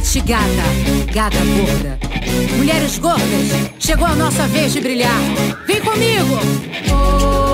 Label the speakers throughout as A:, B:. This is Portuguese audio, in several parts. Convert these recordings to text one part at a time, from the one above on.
A: Sofete gata, gata gorda. Mulheres gordas, chegou a nossa vez de brilhar. Vem comigo! Sofete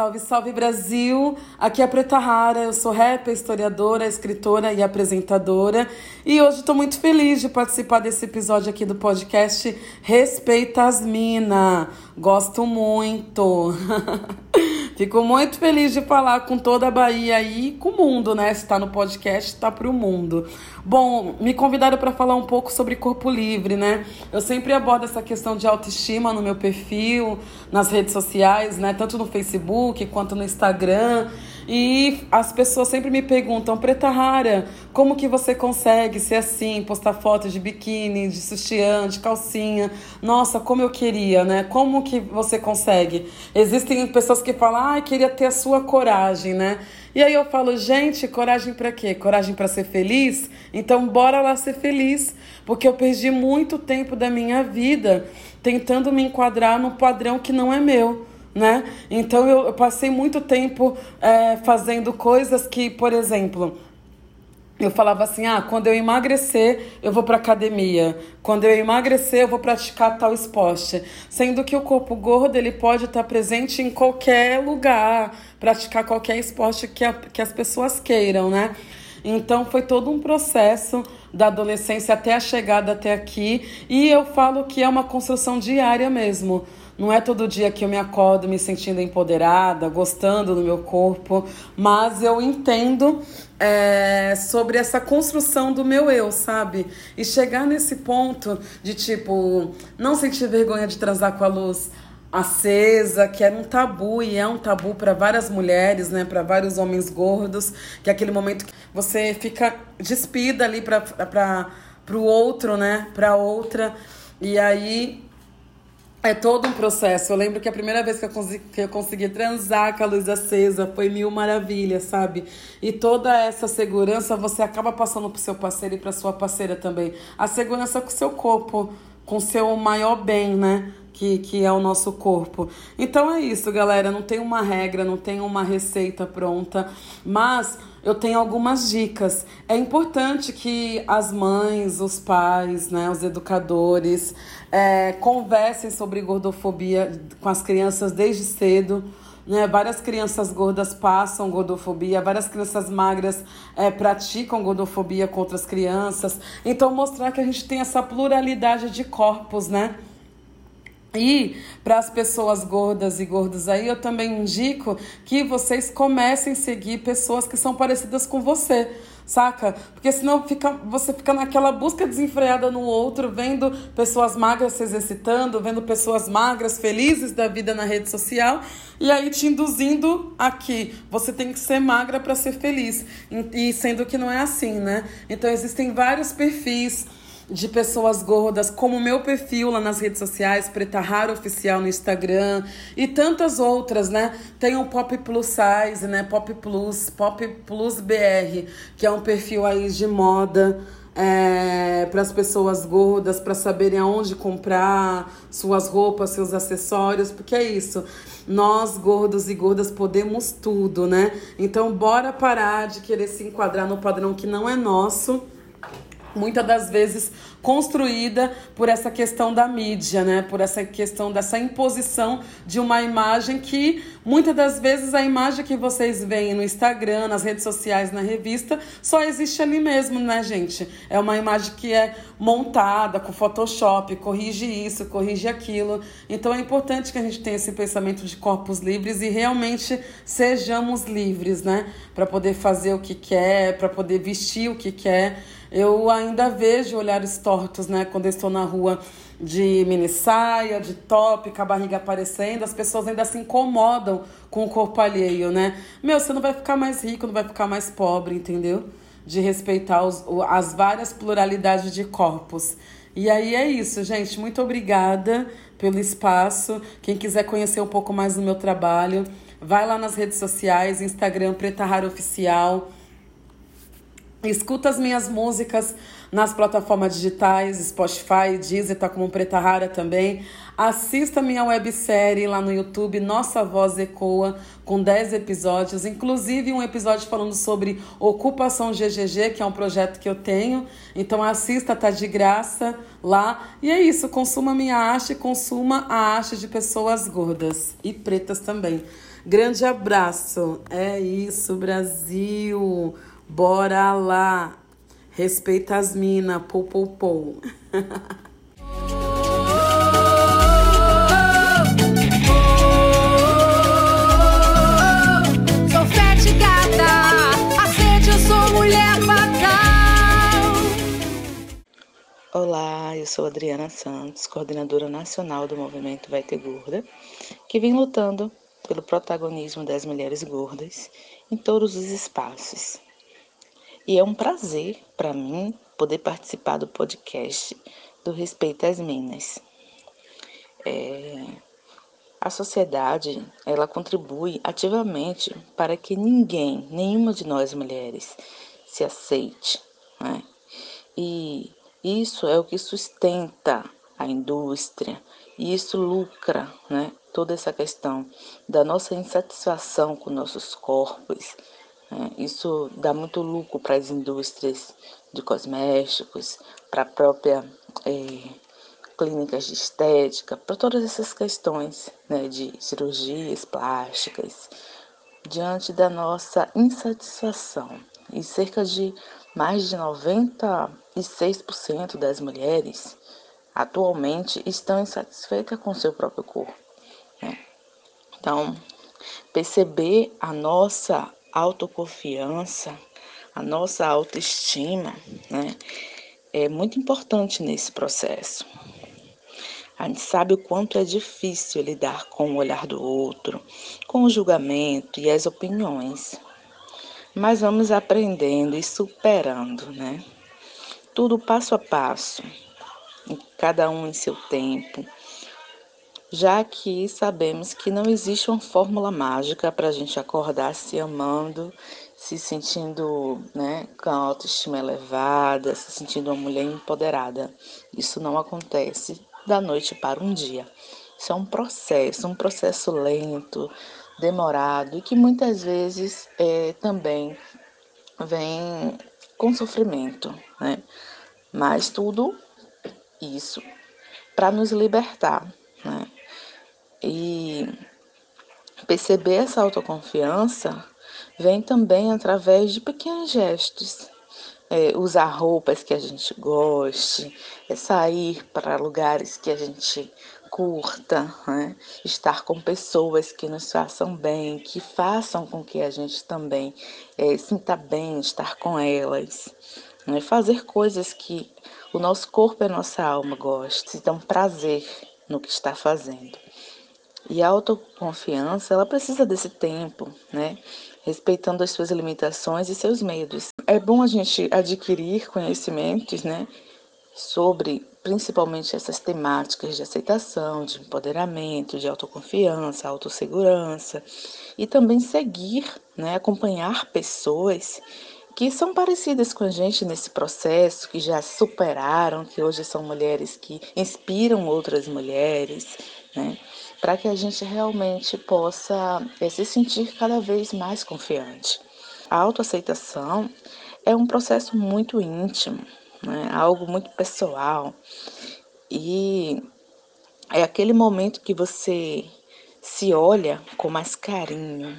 B: Salve, salve Brasil! Aqui é a Preta Rara, eu sou rapper, historiadora, escritora e apresentadora. E hoje estou muito feliz de participar desse episódio aqui do podcast Respeita as Mina. Gosto muito! Fico muito feliz de falar com toda a Bahia e com o mundo, né? Se tá no podcast, tá pro mundo. Bom, me convidaram para falar um pouco sobre corpo livre, né? Eu sempre abordo essa questão de autoestima no meu perfil, nas redes sociais, né? Tanto no Facebook quanto no Instagram. E as pessoas sempre me perguntam, Preta Rara, como que você consegue ser assim, postar fotos de biquíni, de sutiã, de calcinha? Nossa, como eu queria, né? Como que você consegue? Existem pessoas que falam, ah, queria ter a sua coragem, né? E aí eu falo, gente, coragem para quê? Coragem para ser feliz? Então bora lá ser feliz, porque eu perdi muito tempo da minha vida tentando me enquadrar num padrão que não é meu né? Então eu, eu passei muito tempo é, fazendo coisas que, por exemplo, eu falava assim: ah, quando eu emagrecer, eu vou para academia. Quando eu emagrecer, eu vou praticar tal esporte. Sendo que o corpo gordo ele pode estar presente em qualquer lugar, praticar qualquer esporte que, a, que as pessoas queiram, né? Então foi todo um processo da adolescência até a chegada até aqui. E eu falo que é uma construção diária mesmo. Não é todo dia que eu me acordo me sentindo empoderada, gostando do meu corpo, mas eu entendo é, sobre essa construção do meu eu, sabe? E chegar nesse ponto de tipo, não sentir vergonha de transar com a luz acesa, que era um tabu e é um tabu para várias mulheres, né, para vários homens gordos, que é aquele momento que você fica despida ali para para o outro, né, para outra. E aí é todo um processo. Eu lembro que a primeira vez que eu, consegui, que eu consegui transar com a luz acesa foi mil maravilhas, sabe? E toda essa segurança você acaba passando pro seu parceiro e pra sua parceira também. A segurança com o seu corpo, com o seu maior bem, né? Que, que é o nosso corpo. Então é isso, galera. Não tem uma regra, não tem uma receita pronta, mas eu tenho algumas dicas. É importante que as mães, os pais, né, os educadores é, conversem sobre gordofobia com as crianças desde cedo. Né? Várias crianças gordas passam gordofobia, várias crianças magras é, praticam gordofobia com outras crianças. Então, mostrar que a gente tem essa pluralidade de corpos, né? E para as pessoas gordas e gordos aí, eu também indico que vocês comecem a seguir pessoas que são parecidas com você, saca? Porque senão fica, você fica naquela busca desenfreada no outro, vendo pessoas magras se exercitando, vendo pessoas magras felizes da vida na rede social, e aí te induzindo aqui, você tem que ser magra para ser feliz. E sendo que não é assim, né? Então existem vários perfis de pessoas gordas, como o meu perfil lá nas redes sociais, Preta Rara Oficial no Instagram e tantas outras, né? Tem o Pop Plus Size, né? Pop Plus, Pop Plus BR, que é um perfil aí de moda. É, para as pessoas gordas, para saberem aonde comprar suas roupas, seus acessórios, porque é isso. Nós, gordos e gordas, podemos tudo, né? Então, bora parar de querer se enquadrar no padrão que não é nosso muitas das vezes construída por essa questão da mídia, né? Por essa questão dessa imposição de uma imagem que muitas das vezes a imagem que vocês veem no Instagram, nas redes sociais, na revista, só existe ali mesmo, né, gente? É uma imagem que é montada com Photoshop, corrige isso, corrige aquilo. Então é importante que a gente tenha esse pensamento de corpos livres e realmente sejamos livres, né? Para poder fazer o que quer, para poder vestir o que quer. Eu ainda vejo olhares tortos, né? Quando eu estou na rua de mini saia, de top, com a barriga aparecendo, as pessoas ainda se incomodam com o corpo alheio, né? Meu, você não vai ficar mais rico, não vai ficar mais pobre, entendeu? De respeitar os, as várias pluralidades de corpos. E aí é isso, gente. Muito obrigada pelo espaço. Quem quiser conhecer um pouco mais do meu trabalho, vai lá nas redes sociais, Instagram Preta Rara Oficial Escuta as minhas músicas nas plataformas digitais, Spotify, Deezer, tá como Preta Rara também. Assista minha websérie lá no YouTube, Nossa Voz Ecoa, com 10 episódios, inclusive um episódio falando sobre Ocupação GGG, que é um projeto que eu tenho. Então assista, tá de graça lá. E é isso, consuma minha arte, consuma a arte de pessoas gordas e pretas também. Grande abraço. É isso, Brasil. Bora lá. Respeita as minas. Pou, pou, pou.
A: Sou fete gata, aceite, eu sou mulher fatal.
C: Olá, eu sou Adriana Santos, coordenadora nacional do movimento Vai Ter Gorda, que vem lutando pelo protagonismo das mulheres gordas em todos os espaços. E é um prazer para mim poder participar do podcast do Respeito às Minas. É, a sociedade ela contribui ativamente para que ninguém, nenhuma de nós mulheres, se aceite. Né? E isso é o que sustenta a indústria, e isso lucra né? toda essa questão da nossa insatisfação com nossos corpos, isso dá muito lucro para as indústrias de cosméticos, para a própria é, clínicas de estética, para todas essas questões né, de cirurgias plásticas, diante da nossa insatisfação. E cerca de mais de 96% das mulheres atualmente estão insatisfeitas com seu próprio corpo. Né? Então, perceber a nossa autoconfiança, a nossa autoestima, né, é muito importante nesse processo. A gente sabe o quanto é difícil lidar com o olhar do outro, com o julgamento e as opiniões. Mas vamos aprendendo e superando, né? Tudo passo a passo, cada um em seu tempo, já que sabemos que não existe uma fórmula mágica para a gente acordar se amando, se sentindo né, com a autoestima elevada, se sentindo uma mulher empoderada. Isso não acontece da noite para um dia. Isso é um processo, um processo lento, demorado e que muitas vezes é, também vem com sofrimento, né? Mas tudo isso para nos libertar, né? E perceber essa autoconfiança vem também através de pequenos gestos. É, usar roupas que a gente goste, é sair para lugares que a gente curta, né? estar com pessoas que nos façam bem, que façam com que a gente também é, sinta bem estar com elas. Né? Fazer coisas que o nosso corpo e a nossa alma gostem, sintam prazer no que está fazendo. E a autoconfiança, ela precisa desse tempo, né? Respeitando as suas limitações e seus medos. É bom a gente adquirir conhecimentos, né? Sobre principalmente essas temáticas de aceitação, de empoderamento, de autoconfiança, autossegurança e também seguir, né, acompanhar pessoas que são parecidas com a gente nesse processo, que já superaram, que hoje são mulheres que inspiram outras mulheres, né? Para que a gente realmente possa é, se sentir cada vez mais confiante. A autoaceitação é um processo muito íntimo, né? algo muito pessoal e é aquele momento que você se olha com mais carinho,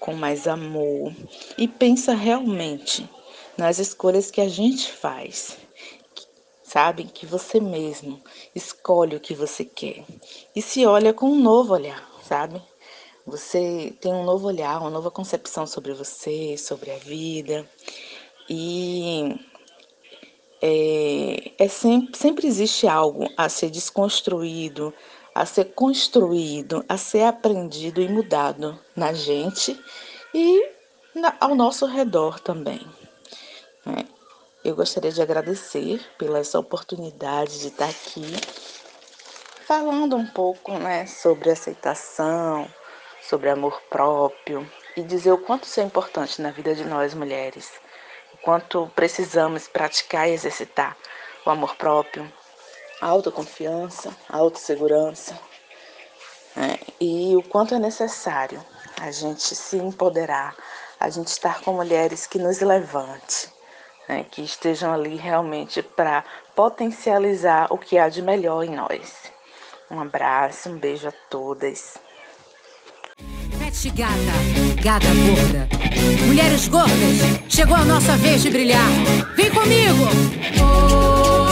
C: com mais amor e pensa realmente nas escolhas que a gente faz sabe que você mesmo escolhe o que você quer e se olha com um novo olhar, sabe? Você tem um novo olhar, uma nova concepção sobre você, sobre a vida e é, é sempre, sempre existe algo a ser desconstruído, a ser construído, a ser aprendido e mudado na gente e na, ao nosso redor também. Né? Eu gostaria de agradecer pela essa oportunidade de estar aqui falando um pouco né, sobre aceitação, sobre amor próprio e dizer o quanto isso é importante na vida de nós mulheres, o quanto precisamos praticar e exercitar o amor próprio, a autoconfiança, a autossegurança, né? e o quanto é necessário a gente se empoderar, a gente estar com mulheres que nos levante, né? que estejam ali realmente para potencializar o que há de melhor em nós. Um abraço, um beijo a todas.
A: Pet gata, gata gorda. Mulheres gordas, chegou a nossa vez de brilhar. Vem comigo! Oh.